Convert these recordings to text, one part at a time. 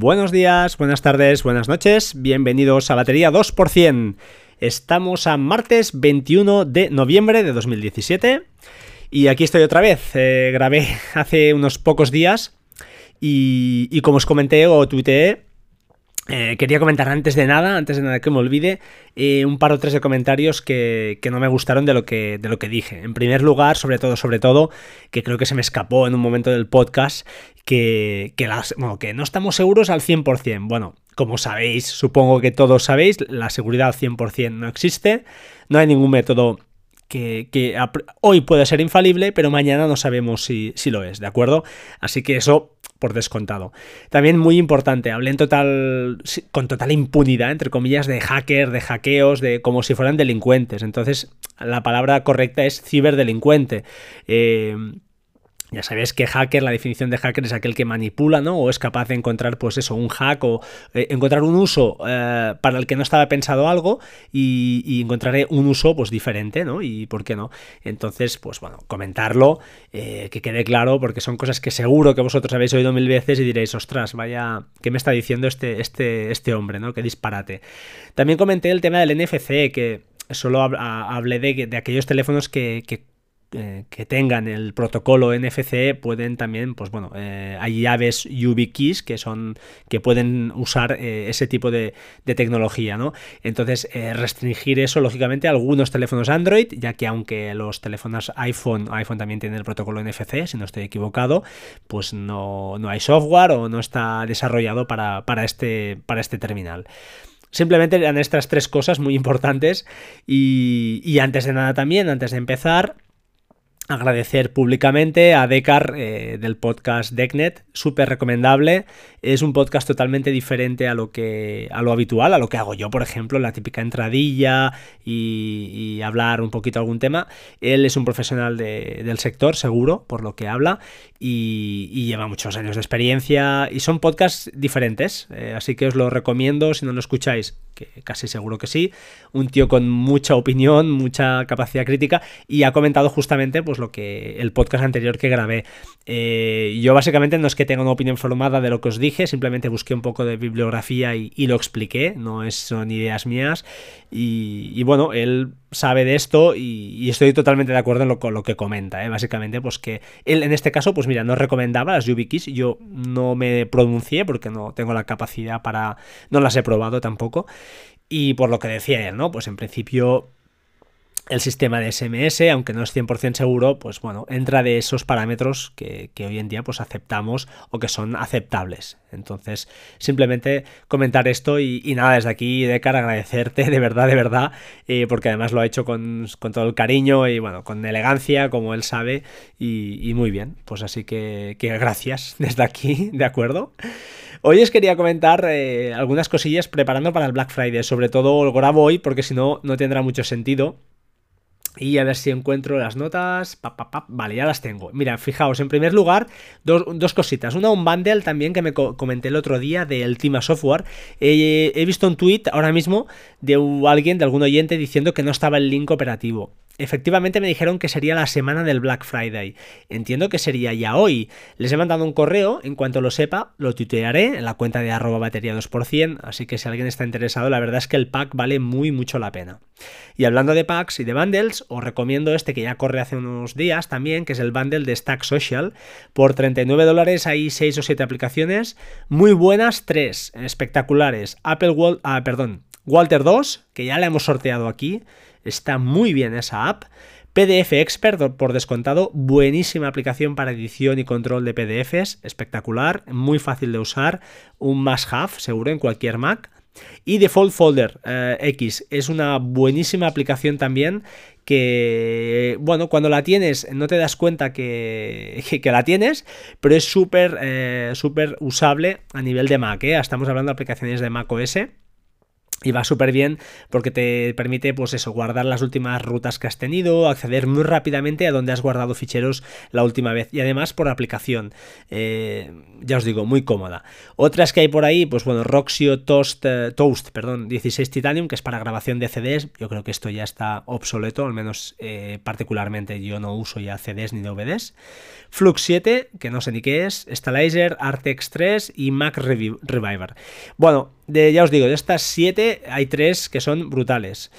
Buenos días, buenas tardes, buenas noches, bienvenidos a Batería 2%. Estamos a martes 21 de noviembre de 2017 y aquí estoy otra vez. Eh, grabé hace unos pocos días y, y como os comenté o tuiteé, eh, quería comentar antes de nada, antes de nada que me olvide, eh, un par o tres de comentarios que, no me gustaron de lo que, de lo que dije. En primer lugar, sobre todo, sobre todo, que creo que se me escapó en un momento del podcast, que, que, las, que no estamos seguros al 100%. Bueno, como sabéis, supongo que todos sabéis, la seguridad al 100% no existe, no hay ningún método que, hoy puede ser infalible, pero mañana no sabemos si, si, lo es, ¿de acuerdo? Así que eso por descontado. También muy importante, hablé en total, con total impunidad, entre comillas, de hacker, de hackeos, de como si fueran delincuentes. Entonces, la palabra correcta es ciberdelincuente. Eh, ya sabéis que hacker, la definición de hacker es aquel que manipula, ¿no? O es capaz de encontrar, pues eso, un hack o eh, encontrar un uso eh, para el que no estaba pensado algo y, encontraré un uso, pues diferente, ¿no? Y por qué no. Entonces, pues bueno, comentarlo, eh, que quede claro, porque son cosas que seguro que vosotros habéis oído mil veces y diréis, ostras, vaya, ¿qué me está diciendo este, este, este hombre, ¿no? Qué disparate. También comenté el tema del NFC, que solo hablé de, aquellos teléfonos que eh, que tengan el protocolo NFC pueden también, pues bueno, eh, hay llaves YubiKeys que son que pueden usar eh, ese tipo de, tecnología, ¿no? Entonces restringir eso lógicamente a algunos teléfonos Android, ya que aunque los teléfonos iPhone, iPhone también tiene el protocolo NFC, si no estoy equivocado, pues no, hay software o no está desarrollado para, este, para este terminal. Simplemente eran estas tres cosas muy importantes y, y antes de nada también, antes de empezar, agradecer públicamente a Decar eh, del podcast Decknet, súper recomendable. Es un podcast totalmente diferente a lo que a lo habitual, a lo que hago yo, por ejemplo, la típica entradilla y, hablar un poquito algún tema. Él es un profesional del sector, seguro, por lo que habla, y, lleva muchos años de experiencia. Y son podcasts diferentes, eh, así que os lo recomiendo si no lo escucháis, que casi seguro que sí. Un tío con mucha opinión, mucha capacidad crítica, y ha comentado justamente pues lo que el podcast anterior que grabé. Eh, yo básicamente no es que tenga una opinión formada de lo que os dije, simplemente busqué un poco de bibliografía y, lo expliqué, no es, son ideas mías. Y, bueno, él sabe de esto y, estoy totalmente de acuerdo con lo que comenta, ¿eh? básicamente, pues que él en este caso, pues mira, no recomendaba las YubiKeys, yo no me pronuncié porque no tengo la capacidad para, no las he probado tampoco. Y por lo que decía él, ¿no? Pues en principio el sistema de SMS, aunque no es 100% seguro, pues bueno, entra de esos parámetros que, hoy en día pues aceptamos o que son aceptables. Entonces, simplemente comentar esto y, nada, desde aquí, de cara agradecerte de verdad, de verdad, eh, porque además lo ha hecho con, todo el cariño y bueno, con elegancia, como él sabe, y, muy bien. Pues así que, gracias desde aquí, ¿de acuerdo? Hoy os quería comentar eh, algunas cosillas preparando para el Black Friday, sobre todo lo grabo hoy porque si no, no tendrá mucho sentido. Y a ver si encuentro las notas. Vale, ya las tengo. Mira, fijaos, en primer lugar, dos, cositas. Una, un bundle también que me comenté el otro día del Tima Software. he visto un tweet ahora mismo de alguien, de algún oyente, diciendo que no estaba el link operativo. Efectivamente me dijeron que sería la semana del Black Friday. Entiendo que sería ya hoy. Les he mandado un correo, en cuanto lo sepa, lo tuitearé en la cuenta de arroba batería 2%, así que si alguien está interesado, la verdad es que el pack vale muy mucho la pena. Y hablando de packs y de bundles, os recomiendo este que ya corre hace unos días también, que es el bundle de Stack Social. Por 39 dólares hay 6 o 7 aplicaciones, muy buenas, 3 espectaculares. Apple Wall, ah, perdón, Walter 2, que ya la hemos sorteado aquí Está muy bien esa app. PDF Expert, por descontado, buenísima aplicación para edición y control de PDFs, espectacular, muy fácil de usar, un must-have seguro en cualquier Mac. Y Default Folder eh, X es una buenísima aplicación también que, bueno, cuando la tienes no te das cuenta que, que, la tienes, pero es súper eh, usable a nivel de Mac. ¿eh? Estamos hablando de aplicaciones de Mac OS y va súper bien porque te permite, pues eso, guardar las últimas rutas que has tenido, acceder muy rápidamente a donde has guardado ficheros la última vez. Y además por aplicación. Eh, ya os digo, muy cómoda. Otras que hay por ahí, pues bueno, Roxio Toast, eh, Toast, perdón, 16 Titanium, que es para grabación de CDs. Yo creo que esto ya está obsoleto, al menos eh, particularmente yo no uso ya CDs ni DVDs. Flux 7, que no sé ni qué es, Stalizer, Artex 3 y Mac Reviver. Bueno, de, ya os digo, de estas 7 hay 3 que son brutales.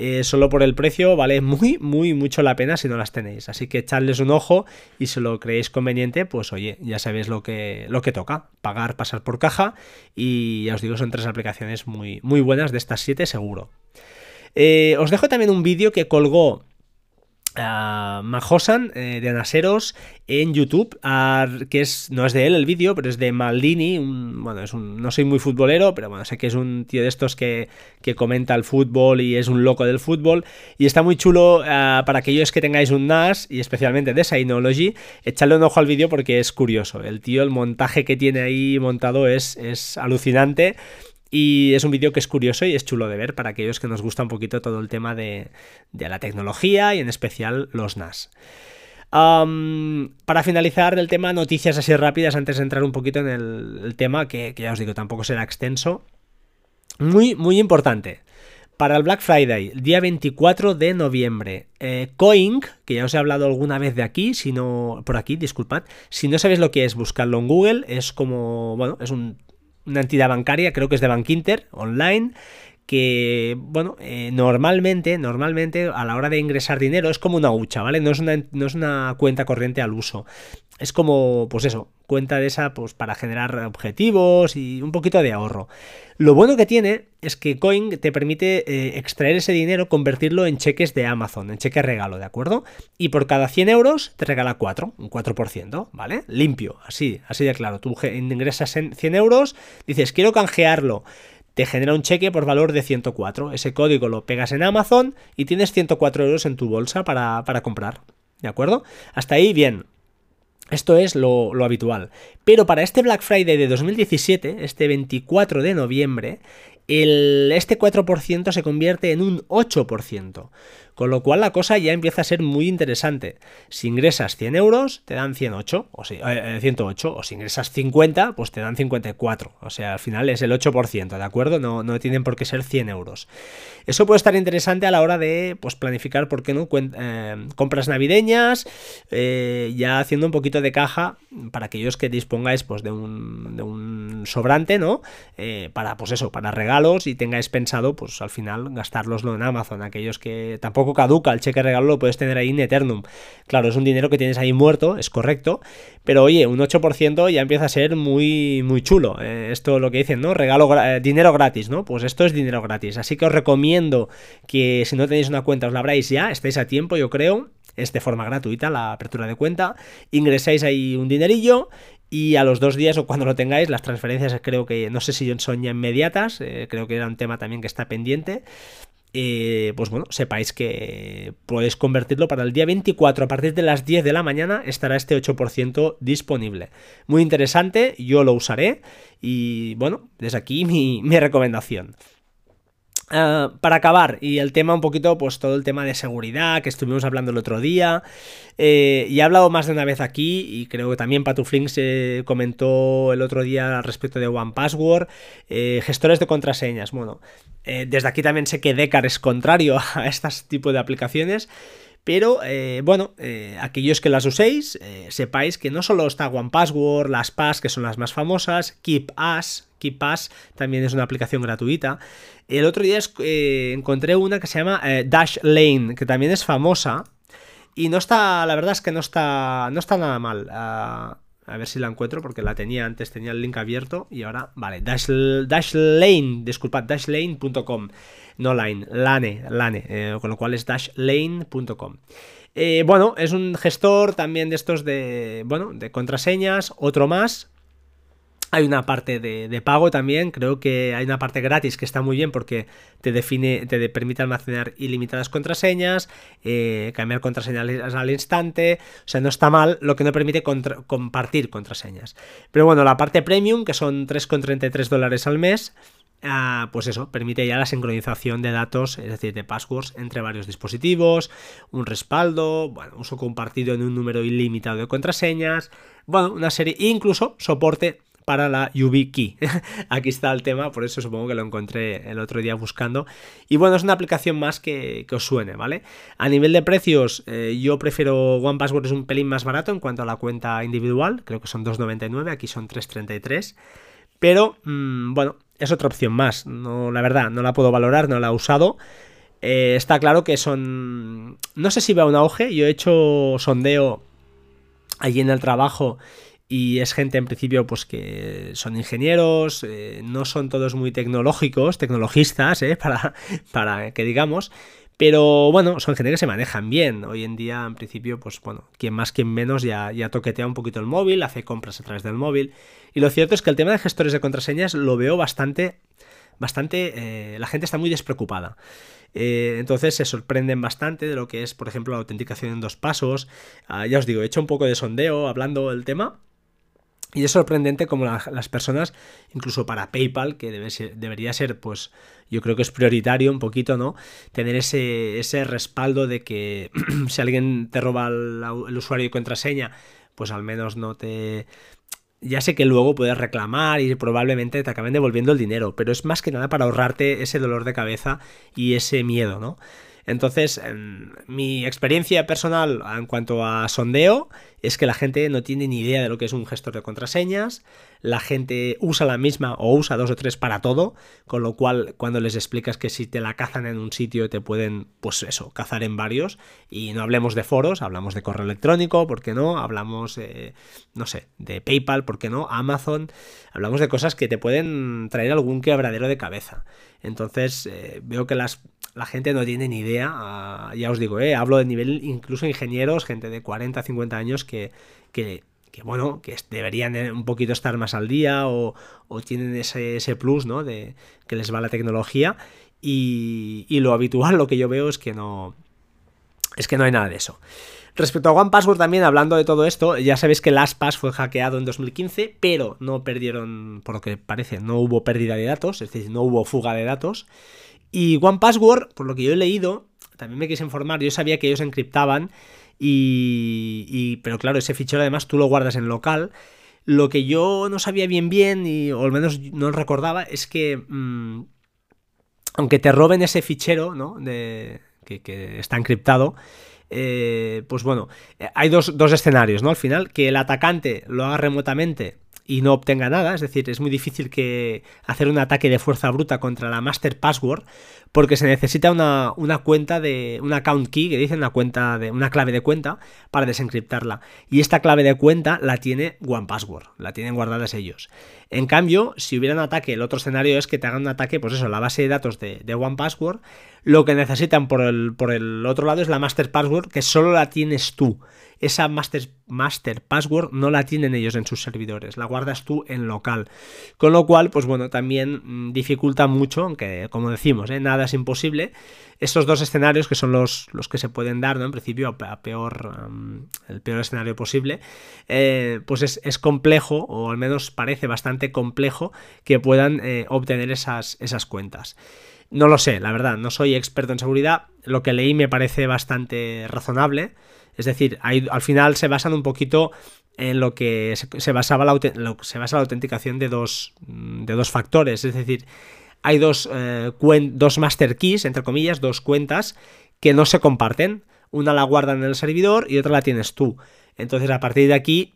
Eh, solo por el precio vale muy, muy, mucho la pena si no las tenéis. Así que echadles un ojo y si lo creéis conveniente, pues oye, ya sabéis lo que, lo que toca. Pagar, pasar por caja y ya os digo, son tres aplicaciones muy, muy buenas de estas 7 seguro. Eh, os dejo también un vídeo que colgó Majosan eh, de Anaseros en YouTube, que es no es de él el vídeo, pero es de Maldini, bueno, es un, no soy muy futbolero, pero bueno, sé que es un tío de estos que, comenta el fútbol y es un loco del fútbol, y está muy chulo ah, para aquellos que tengáis un NAS, y especialmente de Synology, echarle un ojo al vídeo porque es curioso, el tío, el montaje que tiene ahí montado es, es alucinante, y es un vídeo que es curioso y es chulo de ver para aquellos que nos gusta un poquito todo el tema de, la tecnología y en especial los NAS. para finalizar el tema, noticias así rápidas antes de entrar un poquito en el, tema, que, ya os digo, tampoco será extenso. Muy, muy importante. Para el Black Friday, día 24 de noviembre, eh, Coing, que ya os he hablado alguna vez de aquí, si no, por aquí, disculpad, si no sabéis lo que es, buscarlo en Google, es como, bueno, es un una entidad bancaria, creo que es de Bankinter, online, que, bueno, eh, normalmente, normalmente a la hora de ingresar dinero es como una hucha, ¿vale? No es una, no es una cuenta corriente al uso. Es como, pues eso, cuenta de esa pues para generar objetivos y un poquito de ahorro. Lo bueno que tiene es que Coin te permite eh, extraer ese dinero, convertirlo en cheques de Amazon, en cheque regalo, ¿de acuerdo? Y por cada 100 euros te regala 4, un 4%, ¿vale? Limpio, así, así de claro. Tú ingresas en 100 euros, dices, quiero canjearlo te genera un cheque por valor de 104. Ese código lo pegas en Amazon y tienes 104 euros en tu bolsa para, para comprar. ¿De acuerdo? Hasta ahí, bien. Esto es lo, lo, habitual. Pero para este Black Friday de 2017, este 24 de noviembre, el, este 4% se convierte en un 8%. Con lo cual la cosa ya empieza a ser muy interesante. Si ingresas 100 euros, te dan 108, o si, 108, eh, o si ingresas 50, pues te dan 54. O sea, al final es el 8%, ¿de acuerdo? No, no tienen por qué ser 100 euros. Eso puede estar interesante a la hora de pues, planificar, ¿por qué no? Eh, compras navideñas, eh, ya haciendo un poquito de caja para aquellos que dispongáis pues, de, un, de un sobrante, ¿no? para, pues eso, para regalos y tengáis pensado, pues al final gastárloslo en Amazon. Aquellos que tampoco caduca, el cheque regalo lo puedes tener ahí en Eternum. Claro, es un dinero que tienes ahí muerto, es correcto, pero oye, un 8% ya empieza a ser muy, muy chulo. Eh, esto lo que dicen, ¿no? Regalo, eh, dinero gratis, ¿no? Pues esto es dinero gratis. Así que os recomiendo que si no tenéis una cuenta os la abráis ya, estáis a tiempo, yo creo. Es de forma gratuita la apertura de cuenta. Ingresáis ahí un dinerillo y a los dos días o cuando lo tengáis, las transferencias creo que, no sé si son ya inmediatas, eh, creo que era un tema también que está pendiente. Eh, pues bueno, sepáis que podéis convertirlo para el día 24 a partir de las 10 de la mañana estará este 8% disponible. Muy interesante, yo lo usaré y bueno, desde aquí mi, mi recomendación. Ah, para acabar, y el tema un poquito, pues todo el tema de seguridad que estuvimos hablando el otro día, eh, y he hablado más de una vez aquí, y creo que también Patuflink se comentó el otro día al respecto de One Password, eh, gestores de contraseñas. Bueno, eh, desde aquí también sé que Decar es contrario a este tipo de aplicaciones. Pero bueno, aquellos que las uséis, sepáis que no solo está One Password, las PAS, que son las más famosas, KeepAs, KeepPass también es una aplicación gratuita. El otro día eh, encontré una que se llama eh, Dash Lane, que también es famosa. Y no está, la verdad es que no está, no está nada mal. Ah, a ver si la encuentro porque la tenía antes, tenía el link abierto y ahora, vale, Dash, Dashlane, disculpad, dashlane.com, no line, lane, lane, eh, con lo cual es dashlane.com. bueno, es un gestor también de estos de, bueno, de contraseñas, otro más, hay una parte de, pago también, creo que hay una parte gratis que está muy bien porque te define, te permite almacenar ilimitadas contraseñas, eh, cambiar contraseñas al instante, o sea, no está mal, lo que no permite compartir contraseñas. Pero bueno, la parte premium, que son 3,33 dólares al mes, Ah, pues eso, permite ya la sincronización de datos, es decir, de passwords entre varios dispositivos, un respaldo, uso compartido en un número ilimitado de contraseñas, bueno, una serie, incluso soporte para la YubiKey. Aquí está el tema, por eso supongo que lo encontré el otro día buscando. Y bueno, es una aplicación más que, os suene, ¿vale? A nivel de precios, eh, yo prefiero OnePassword, es un pelín más barato en cuanto a la cuenta individual, creo que son 2,99, aquí son 3,33. Pero, mm, bueno, es otra opción más. No, la verdad, no la puedo valorar, no la he usado. Eh, está claro que son. No sé si va un auge. Yo he hecho sondeo allí en el trabajo. Y es gente en principio pues que son ingenieros, eh, no son todos muy tecnológicos, tecnologistas, eh, para, para que digamos, pero bueno, son gente que se manejan bien. Hoy en día, en principio, pues bueno, quien más, quien menos ya, ya toquetea un poquito el móvil, hace compras a través del móvil. Y lo cierto es que el tema de gestores de contraseñas lo veo bastante, bastante, eh, la gente está muy despreocupada. Eh, entonces se sorprenden bastante de lo que es, por ejemplo, la autenticación en dos pasos. Ah, ya os digo, he hecho un poco de sondeo hablando del tema y es sorprendente como las personas, incluso para PayPal, que debe debería ser, pues yo creo que es prioritario un poquito, ¿no? Tener ese, ese respaldo de que si alguien te roba el, usuario y contraseña, pues al menos no te... Ya sé que luego puedes reclamar y probablemente te acaben devolviendo el dinero, pero es más que nada para ahorrarte ese dolor de cabeza y ese miedo, ¿no? Entonces, mi experiencia personal en cuanto a sondeo es que la gente no tiene ni idea de lo que es un gestor de contraseñas, la gente usa la misma o usa dos o tres para todo, con lo cual cuando les explicas que si te la cazan en un sitio te pueden, pues eso, cazar en varios, y no hablemos de foros, hablamos de correo electrónico, ¿por qué no? Hablamos, eh, no sé, de PayPal, ¿por qué no? Amazon, hablamos de cosas que te pueden traer algún quebradero de cabeza. Entonces, eh, veo que las la gente no tiene ni idea. Ya os digo, eh, hablo de nivel incluso ingenieros, gente de 40, 50 años que, que, bueno, que deberían un poquito estar más al día o, tienen ese, plus, ¿no? De que les va la tecnología. Y, y, lo habitual, lo que yo veo es que no. Es que no hay nada de eso. Respecto a One Password también, hablando de todo esto, ya sabéis que LastPass fue hackeado en 2015, pero no perdieron, por lo que parece, no hubo pérdida de datos, es decir, no hubo fuga de datos. Y One Password, por lo que yo he leído, también me quise informar, yo sabía que ellos encriptaban y, pero claro, ese fichero además tú lo guardas en local. Lo que yo no sabía bien bien, y, o al menos no recordaba, es que mm, aunque te roben ese fichero, ¿no? De, que, está encriptado, eh, pues bueno, hay dos, dos escenarios, ¿no? Al final, que el atacante lo haga remotamente y no obtenga nada, es decir, es muy difícil que hacer un ataque de fuerza bruta contra la master password porque se necesita una, cuenta de una account key que dice una cuenta de una clave de cuenta para desencriptarla y esta clave de cuenta la tiene OnePassword, la tienen guardadas ellos. En cambio, si hubiera un ataque, el otro escenario es que te hagan un ataque, pues eso, la base de datos de, de OnePassword, lo que necesitan por el, por el otro lado es la master password que solo la tienes tú esa master, master password no la tienen ellos en sus servidores, la guardas tú en local. Con lo cual, pues bueno, también mm, dificulta mucho, aunque como decimos, ¿eh? nada es imposible. Estos dos escenarios que son los, los que se pueden dar, ¿no? En principio, a peor, el peor escenario posible, eh, pues es, complejo, o al menos parece bastante complejo, que puedan eh, obtener esas, esas cuentas. No lo sé, la verdad, no soy experto en seguridad. Lo que leí me parece bastante razonable. Es decir, al final se basan un poquito en lo que se, basaba la, se basa la autenticación de dos, de dos factores. Es decir, hay dos, eh, dos master keys, entre comillas, dos cuentas que no se comparten. Una la guardan en el servidor y otra la tienes tú. Entonces, a partir de aquí,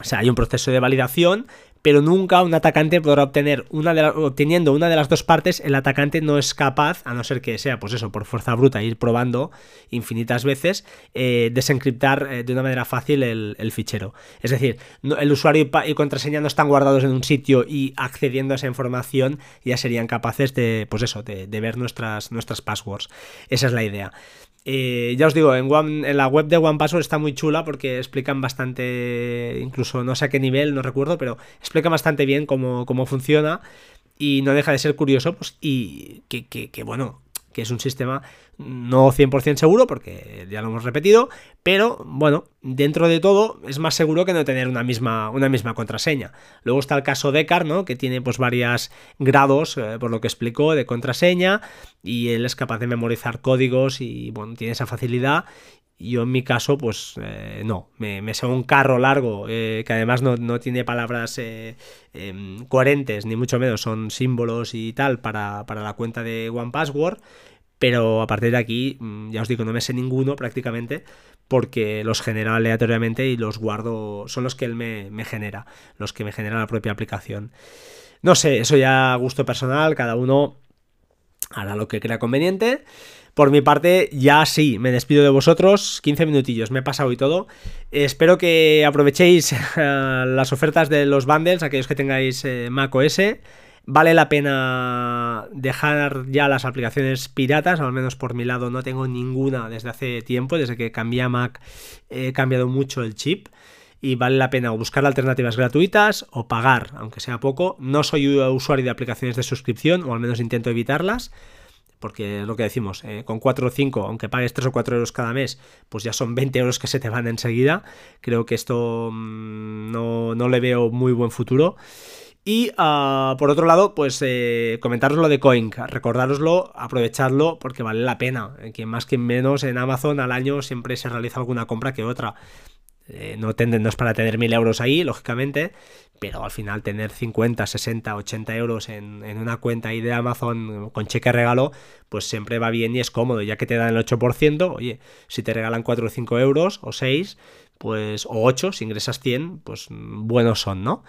o sea, hay un proceso de validación pero nunca un atacante podrá obtener una de obteniendo una de las dos partes, el atacante no es capaz, a no ser que sea, pues eso, por fuerza bruta, ir probando infinitas veces, eh, desencriptar eh, de una manera fácil el, fichero. Es decir, el usuario y, contraseña no están guardados en un sitio y accediendo a esa información ya serían capaces de, pues eso, de, ver nuestras, nuestras passwords. Esa es la idea. Eh, ya os digo, en, la web de OnePassword está muy chula porque explican bastante, incluso no sé a qué nivel, no recuerdo, pero explican bastante bien cómo, funciona y no deja de ser curioso, pues, y que, bueno, que es un sistema no 100% seguro, porque ya lo hemos repetido, pero bueno, dentro de todo es más seguro que no tener una misma, una misma contraseña. Luego está el caso de Car, ¿no? que tiene pues varios grados, eh, por lo que explicó, de contraseña, y él es capaz de memorizar códigos y bueno, tiene esa facilidad yo en mi caso, pues eh, no, me, me un carro largo, eh, que además no, tiene palabras eh, em, coherentes, ni mucho menos, son símbolos y tal para, la cuenta de One Password. Pero a partir de aquí, mm, ya os digo, no me sé ninguno prácticamente, porque los genero aleatoriamente y los guardo, son los que él me, me genera, los que me genera la propia aplicación. No sé, eso ya a gusto personal, cada uno hará lo que crea conveniente. Por mi parte, ya sí, me despido de vosotros. 15 minutillos, me he pasado y todo. Espero que aprovechéis eh, las ofertas de los bundles, aquellos que tengáis eh, Mac OS. Vale la pena dejar ya las aplicaciones piratas, al menos por mi lado no tengo ninguna desde hace tiempo, desde que cambié a Mac he cambiado mucho el chip y vale la pena buscar alternativas gratuitas o pagar, aunque sea poco. No soy usuario de aplicaciones de suscripción, o al menos intento evitarlas porque es lo que decimos, eh, con 4 o 5, aunque pagues 3 o 4 euros cada mes, pues ya son 20 euros que se te van enseguida. Creo que esto mm, no, le veo muy buen futuro. Y ah, por otro lado, pues eh, comentaros lo de Coin, recordároslo, aprovechadlo porque vale la pena. Quien más que menos en Amazon al año siempre se realiza alguna compra que otra. Eh, no, no, es para tener mil euros ahí, lógicamente, pero al final tener 50, 60, 80 euros en, una cuenta ahí de Amazon con cheque regalo, pues siempre va bien y es cómodo, ya que te dan el 8%, oye, si te regalan 4 o 5 euros o 6, pues, o 8, si ingresas 100, pues buenos son, ¿no?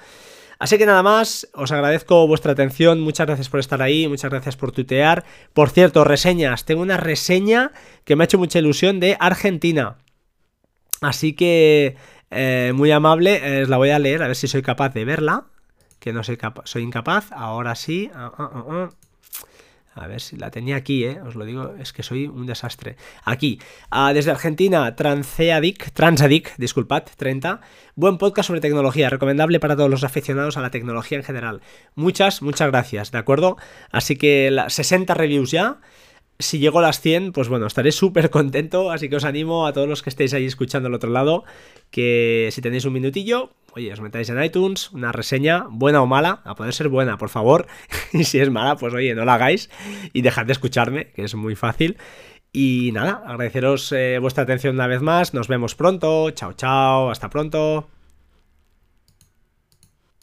Así que nada más, os agradezco vuestra atención, muchas gracias por estar ahí, muchas gracias por tutear. Por cierto, reseñas, tengo una reseña que me ha hecho mucha ilusión de Argentina. Así que, eh, muy amable, eh, la voy a leer, a ver si soy capaz de verla. Que no soy, capaz, soy incapaz, ahora sí. Ah, ah, ah, a ver si la tenía aquí, ¿eh? os lo digo, es que soy un desastre. Aquí, desde Argentina, Transeadic, Transadic, disculpad, 30. Buen podcast sobre tecnología, recomendable para todos los aficionados a la tecnología en general. Muchas, muchas gracias, ¿de acuerdo? Así que 60 reviews ya si llego a las 100, pues bueno, estaré súper contento, así que os animo a todos los que estéis ahí escuchando al otro lado, que si tenéis un minutillo, oye, os metáis en iTunes, una reseña, buena o mala, a poder ser buena, por favor, y si es mala, pues oye, no la hagáis y dejad de escucharme, que es muy fácil. Y nada, agradeceros eh, vuestra atención una vez más, nos vemos pronto, chao chao, hasta pronto.